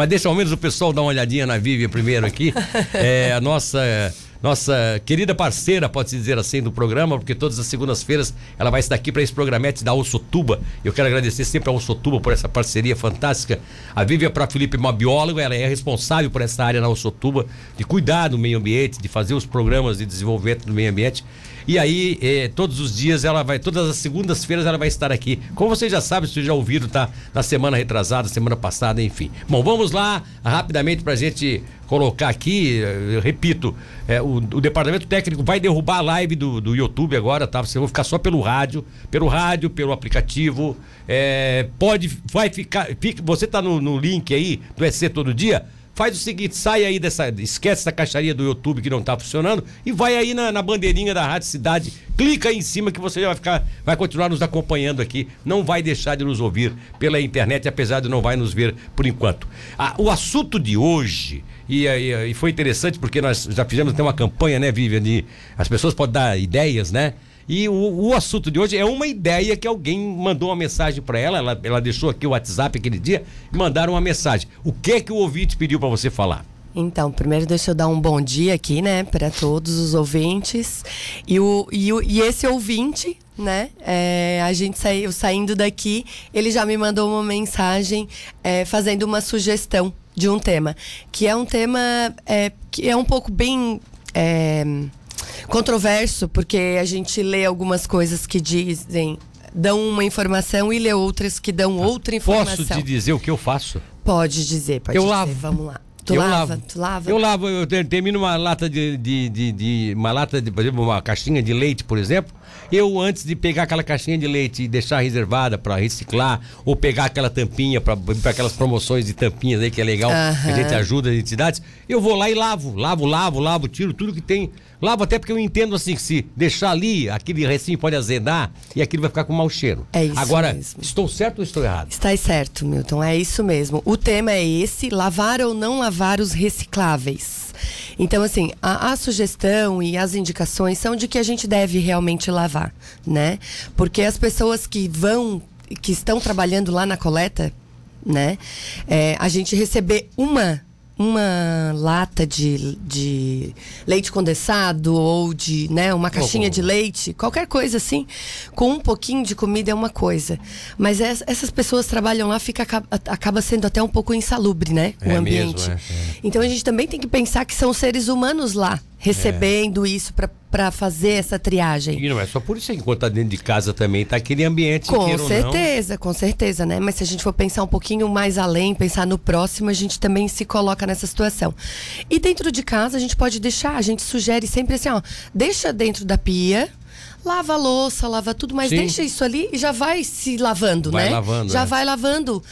Mas deixa ao menos o pessoal dar uma olhadinha na Vivian primeiro aqui. É a nossa nossa querida parceira, pode-se dizer assim, do programa, porque todas as segundas-feiras ela vai estar aqui para esse programete da Ossotuba. Eu quero agradecer sempre a Ossotuba por essa parceria fantástica. A Vivian para Felipe é uma bióloga, ela é responsável por essa área na Ossotuba, de cuidar do meio ambiente, de fazer os programas de desenvolvimento do meio ambiente. E aí, eh, todos os dias ela vai, todas as segundas-feiras ela vai estar aqui. Como vocês já sabem, vocês já ouviram, tá? Na semana retrasada, semana passada, enfim. Bom, vamos lá rapidamente para a gente colocar aqui, eu repito, é, o, o, departamento técnico vai derrubar a live do, do YouTube agora, tá? Você vai ficar só pelo rádio, pelo rádio, pelo aplicativo. É, pode, vai ficar. Fica, você tá no, no link aí do EC todo dia? Faz o seguinte, sai aí dessa. Esquece essa caixaria do YouTube que não tá funcionando e vai aí na, na bandeirinha da Rádio Cidade. Clica aí em cima que você vai ficar. Vai continuar nos acompanhando aqui. Não vai deixar de nos ouvir pela internet, apesar de não vai nos ver por enquanto. Ah, o assunto de hoje. E, e, e, foi interessante porque nós já fizemos até uma campanha, né, Vivian? De, as pessoas podem dar ideias, né? E o, o, assunto de hoje é uma ideia que alguém mandou uma mensagem para ela, ela, ela deixou aqui o WhatsApp aquele dia, e mandaram uma mensagem. O que é que o ouvinte pediu para você falar? Então, primeiro deixa eu dar um bom dia aqui, né, para todos os ouvintes. E, o, e, o, e esse ouvinte, né, é, a gente saiu saindo daqui, ele já me mandou uma mensagem é, fazendo uma sugestão de um tema, que é um tema é, que é um pouco bem. É, controverso, porque a gente lê algumas coisas que dizem dão uma informação e lê outras que dão outra informação. Posso te dizer o que eu faço? Pode dizer, pode eu dizer. Lavo. Vamos lá. Tu eu lava, lavo. tu lava. Eu lavo, eu termino uma lata de, de, de, de, uma lata de, por exemplo, uma caixinha de leite, por exemplo. Eu antes de pegar aquela caixinha de leite e deixar reservada para reciclar ou pegar aquela tampinha para aquelas promoções de tampinhas aí que é legal, que a gente ajuda as entidades, eu vou lá e lavo, lavo, lavo, lavo, tiro tudo que tem Lavo até porque eu entendo assim que se deixar ali, aquele recinho pode azedar e aquilo vai ficar com mau cheiro. É isso Agora, mesmo. estou certo ou estou errado? Está certo, Milton. É isso mesmo. O tema é esse: lavar ou não lavar os recicláveis. Então, assim, a, a, sugestão e as indicações são de que a gente deve realmente lavar, né? Porque as pessoas que vão, que estão trabalhando lá na coleta, né? É, a gente receber uma uma lata de, de leite condensado ou de né, uma caixinha oh, oh. de leite, qualquer coisa assim, com um pouquinho de comida é uma coisa. Mas essas pessoas trabalham lá, fica, acaba sendo até um pouco insalubre, né? É o ambiente. Mesmo, é, é. Então a gente também tem que pensar que são seres humanos lá recebendo é. isso para fazer essa triagem. E não é só por isso que enquanto está dentro de casa também está aquele ambiente Com certeza, com certeza, né? Mas se a gente for pensar um pouquinho mais além, pensar no próximo, a gente também se coloca nessa situação. E dentro de casa a gente pode deixar, a gente sugere sempre assim, ó, deixa dentro da pia, lava a louça, lava tudo, mas Sim. deixa isso ali e já vai se lavando, vai né? Lavando, já é. vai lavando.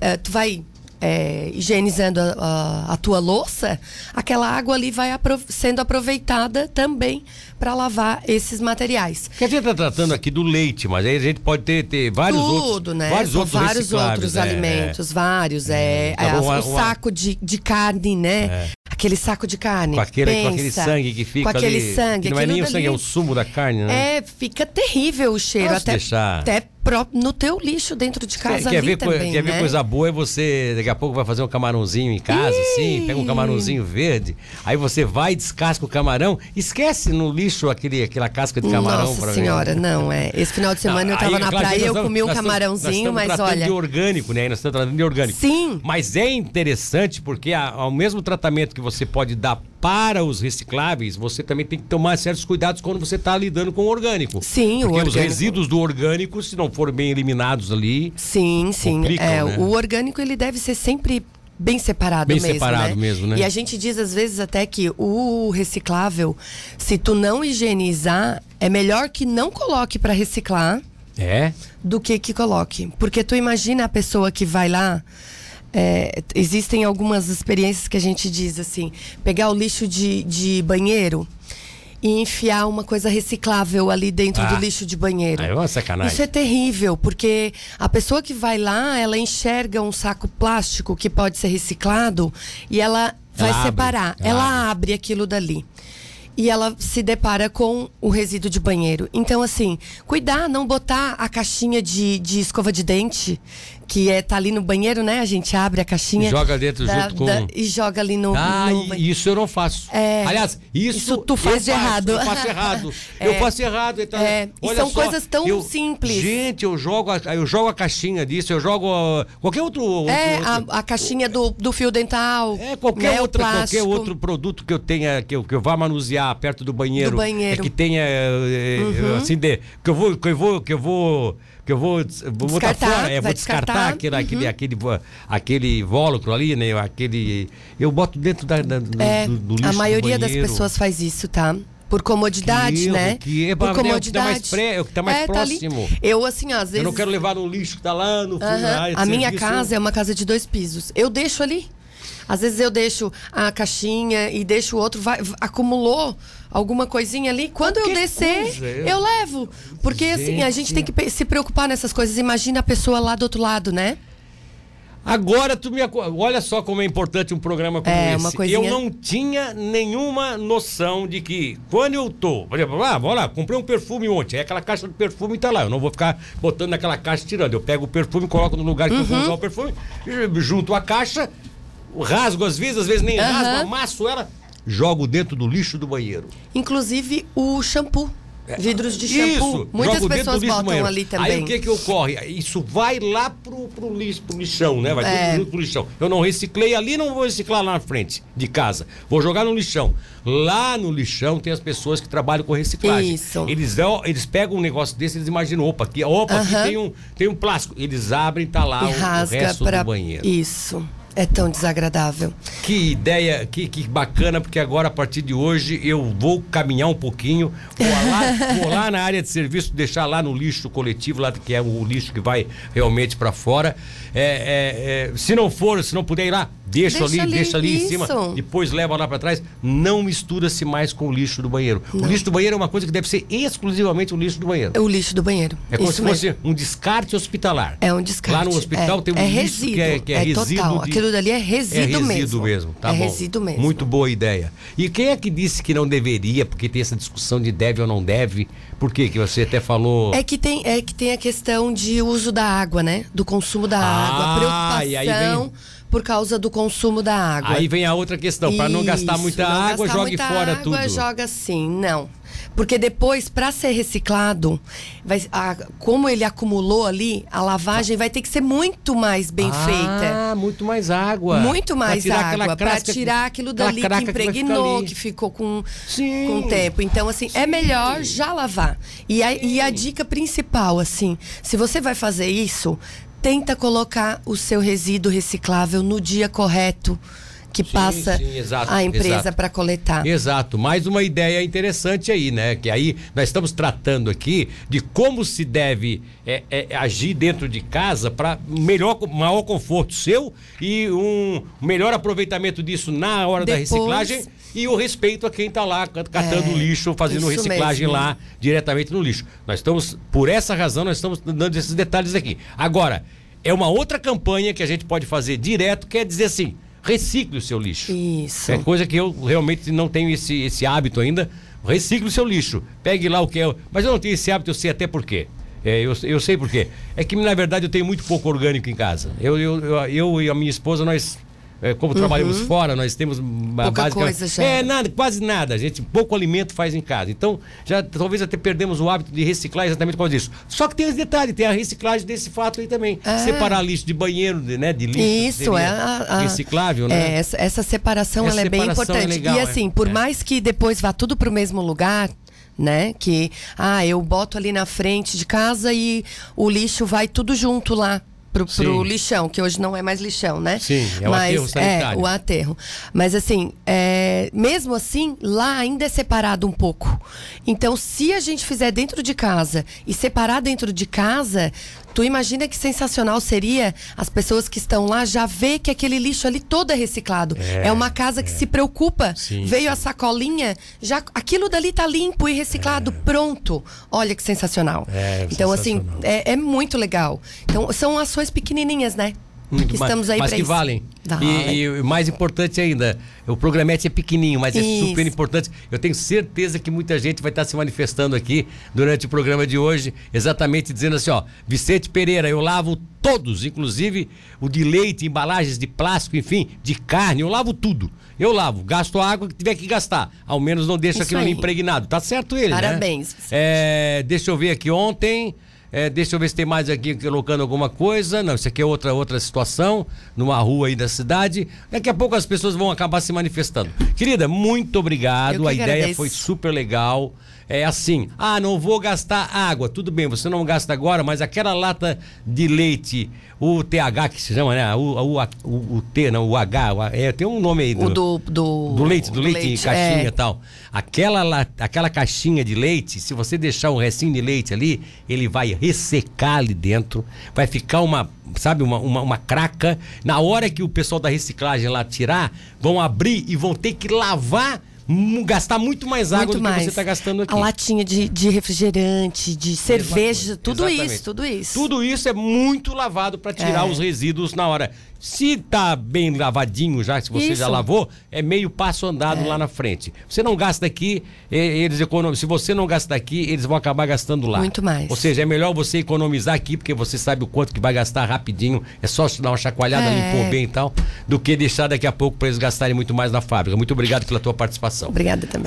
É, tu vai é, higienizando a, a, a, tua louça, aquela água ali vai apro sendo aproveitada também para lavar esses materiais. Que a gente está tratando aqui do leite, mas aí a gente pode ter, ter vários Tudo, outros, né? vários São outros, vários outros é, alimentos, é. vários, é, Tá bom, o uma, saco de, de carne, né? Aquele saco de carne. Com aquele, pensa, com aquele sangue que fica com aquele ali, sangue, que não é nem o sangue, é o sumo da carne, né? É, fica terrível o cheiro. Posso até, deixar? até no teu lixo dentro de casa quer, ver, também, Quer né? ver coisa boa é você, daqui a pouco vai fazer um camarãozinho em casa, Ih! assim, pega um camarãozinho verde, aí você vai, descasca o camarão, esquece no lixo aquele, aquela casca de camarão. Nossa senhora, ver. não, é. Esse final de semana não, eu tava aí, na claro, praia e eu estamos, comi um estamos, camarãozinho, mas olha... de orgânico, né? Nós estamos tratando de orgânico. Sim. Mas é interessante porque ao mesmo tratamento que você pode dar para os recicláveis, você também tem que tomar certos cuidados quando você está lidando com o orgânico. Sim, Porque o orgânico. os resíduos do orgânico, se não forem bem eliminados ali. Sim, sim. É, né? O orgânico ele deve ser sempre bem separado bem mesmo. separado né? mesmo, né? E a gente diz às vezes até que o reciclável, se tu não higienizar, é melhor que não coloque para reciclar. É. Do que que coloque. Porque tu imagina a pessoa que vai lá. É, existem algumas experiências que a gente diz assim: pegar o lixo de, de banheiro e enfiar uma coisa reciclável ali dentro Ah. do lixo de banheiro. É uma sacanagem. Isso é terrível, porque a pessoa que vai lá, ela enxerga um saco plástico que pode ser reciclado e ela vai Ela abre, separar. ela ela abre aquilo dali. E ela se depara com o resíduo de banheiro. Então, assim, cuidar, não botar a caixinha de, de escova de dente que é, tá ali no banheiro, né? A gente abre a caixinha. E joga dentro junto com- E joga ali no, Ah, no e- isso eu não faço. É. Aliás, isso, Isso tu faz de faço, errado. Eu faço errado. É. Eu faço errado. Então, É, e olha são só, coisas tão eu- simples. Gente, eu jogo, a, eu jogo a caixinha disso, eu jogo ah, qualquer outro. outro- É, outro- a, a caixinha do, do fio dental. É, qualquer, né, outra, qualquer outro produto que eu tenha, que eu, que eu vá manusear perto do banheiro. Do banheiro. Uhum. É que tenha, é, é, assim, de, que eu vou, que eu vou, que eu vou, que eu vou, vou botar fora, é, vou descartar, descartar. aquele, Uhum. aquele, aquele, aquele invólucro ali, né, aquele, eu boto dentro da, da- do, É, do, do lixo a maioria das pessoas faz isso, tá? Por comodidade, Que né? que é, Por é o que tá comodidade. mais pré- é o que tá mais ali. próximo. Eu, assim, às vezes. Eu não quero levar no lixo que tá lá no fundo de A minha casa é uma casa de dois pisos. Eu deixo ali. Às vezes eu deixo a caixinha e deixo o outro, vai, acumulou alguma coisinha ali. Quando eu descer, coisa, eu- eu... levo. Porque assim, a gente tem que se preocupar nessas coisas. Imagina a pessoa lá do outro lado, né? Agora tu me aco- olha só como é importante um programa como É, esse. uma coisinha- Eu não tinha nenhuma noção de que quando eu tô, por exemplo, ah, vou lá, comprei um perfume ontem, aí aquela caixa de perfume tá lá, eu não vou ficar botando naquela caixa tirando. Eu pego o perfume, coloco no lugar que eu Uhum. vou usar o perfume, junto a caixa, rasgo às vezes, às vezes nem Aham. rasgo, amasso ela, jogo dentro do lixo do banheiro. Inclusive o shampoo. Vidros de shampoo. É, Isso, Muitas pessoas botam ali também. Aí o que que ocorre? Isso vai lá pro, pro, lixo, pro lixão, né? Vai É. tudo pro lixão. Eu não reciclei ali, não vou reciclar lá na frente de casa. Vou jogar no lixão. Lá no lixão tem as pessoas que trabalham com reciclagem. Isso. Eles, eles pegam um negócio desse, eles imaginam, opa, aqui, opa, Aham. aqui tem um, tem um plástico. Eles abrem, tá lá e o, o rasga resto para do banheiro. Isso. É tão desagradável. Que ideia, que, que bacana, porque agora, a partir de hoje, eu vou caminhar um pouquinho, vou lá, vou lá na área de serviço, deixar lá no lixo coletivo, lá que é o lixo que vai realmente para fora. É, é, é, se não for, se não puder ir lá, deixa, Deixa ali, deixa ali em isso. cima, depois leva lá para trás. Não mistura-se mais com o lixo do banheiro. O lixo do banheiro é uma coisa que deve ser exclusivamente o lixo do banheiro. É o lixo do banheiro. É como Isso se fosse mesmo. um descarte hospitalar. É um descarte. Lá no hospital é, tem um é lixo resíduo, que é, que é resíduo total. de- Aquilo dali é resíduo, é resíduo mesmo. mesmo. tá é bom. resíduo mesmo. Muito boa ideia. E quem é que disse que não deveria, porque tem essa discussão de deve ou não deve? Por quê? Que você até falou. É que, tem, é que tem a questão de uso da água, né? Do consumo da água. Ah, A e aí preocupação vem- por causa do consumo da água. Aí vem a outra questão, para não gastar muita não água, gastar jogue muita fora água, tudo. joga assim, não. Porque depois, para ser reciclado, vai, a- como ele acumulou ali, a lavagem vai ter que ser muito mais bem feita. Ah, muito mais água. Muito mais Pra água para tirar aquilo dali que impregnou, ali. que, ficou com, Sim. com o tempo. Então, assim, é melhor já lavar. E a, e a dica principal, assim, se você vai fazer isso, tenta colocar o seu resíduo reciclável no dia correto que passa sim, exato, a empresa para coletar. Exato, mais uma ideia interessante aí, né? Que aí nós estamos tratando aqui de como se deve é, é, agir dentro de casa para melhor, maior conforto seu e um melhor aproveitamento disso na hora da Depois- reciclagem e o respeito a quem está lá catando É, lixo, fazendo reciclagem mesmo. lá diretamente no lixo. Nós estamos, por essa razão, nós estamos dando esses detalhes aqui. Agora, é uma outra campanha que a gente pode fazer direto, que é dizer assim: recicle o seu lixo. Isso. É coisa que eu realmente não tenho esse, esse hábito ainda. Recicle o seu lixo. Pegue lá o que é. Mas eu não tenho esse hábito, eu sei até por quê. É, eu, eu sei por quê. É que, na verdade, eu tenho muito pouco orgânico em casa. Eu, eu, eu, eu e a minha esposa, nós. É, como trabalhamos fora, nós temos uma Pouca básica- coisa já. É, nada, quase nada. A gente pouco alimento faz em casa. Então, já talvez até perdemos o hábito de reciclar exatamente por causa disso. Só que tem os detalhes, tem a reciclagem desse fato aí também. É. Separar lixo de banheiro, de, né? De lixo. Isso, é a, a- reciclável, né? É, essa, essa separação Essa ela é bem separação é importante. legal, e é. assim, por É. mais que depois vá tudo pro mesmo lugar, né? Que, ah, eu boto ali na frente de casa e o lixo vai tudo junto lá. Pro, pro lixão, que hoje não é mais lixão, né? Sim, é o aterro Mas, sanitário. É, o aterro. Mas assim, é, mesmo assim, lá ainda é separado um pouco. Então, se a gente fizer dentro de casa e separar dentro de casa, tu imagina que sensacional seria as pessoas que estão lá já ver que aquele lixo ali todo é reciclado. É, uma casa que se preocupa. Sim, Veio sim. a sacolinha, já aquilo dali tá limpo e reciclado, pronto. Olha que sensacional. É, então, assim, sensacional. é, é muito legal. Então, são ações pequenininhas, né? Muito que ma- estamos aí mas que isso. valem. E, e mais importante ainda, o programete é pequenininho, mas é Isso. super importante. Eu tenho certeza que muita gente vai estar se manifestando aqui durante o programa de hoje, exatamente dizendo assim, ó, Vicente Pereira, eu lavo todos, inclusive o de leite, embalagens de plástico, enfim, de carne, eu lavo tudo. Eu lavo, gasto a água que tiver que gastar. Ao menos não deixa Isso aquilo aí. impregnado. Tá certo ele, né? Parabéns. É, deixa eu ver aqui ontem. É, deixa eu ver se tem mais aqui colocando alguma coisa. Não, isso aqui é outra, outra situação, numa rua aí da cidade. Daqui a pouco as pessoas vão acabar se manifestando. Querida, muito obrigado. que A ideia agradeço. foi super legal. É assim, ah, não vou gastar água. Tudo bem, você não gasta agora, mas aquela lata de leite, o TH que se chama, né? O, o, o, o T, não, o H, o é, tem um nome aí. O do, do, Do leite, do, leite, em caixinha é. e tal. Aquela, la- aquela caixinha de leite, se você deixar um restinho de leite ali, ele vai ressecar ali dentro, vai ficar uma, sabe, uma, uma, uma craca. Na hora que o pessoal da reciclagem lá tirar, vão abrir e vão ter que lavar, gastar muito mais água Muito do mais. que você está gastando aqui. A latinha de, de refrigerante, de cerveja, tudo Exatamente. isso, tudo isso. Tudo isso é muito lavado para tirar É. os resíduos na hora. Se tá bem lavadinho já, se você já Isso. É. lavou, é meio passo andado lá na frente. Você não gasta aqui, eles economizam. Se você não gasta aqui, eles vão acabar gastando lá. Muito mais. Ou seja, é melhor você economizar aqui, porque você sabe o quanto que vai gastar rapidinho. É só dar uma chacoalhada, É. limpou bem e tal, do que deixar daqui a pouco para eles gastarem muito mais na fábrica. Muito obrigado pela tua participação. Obrigada também.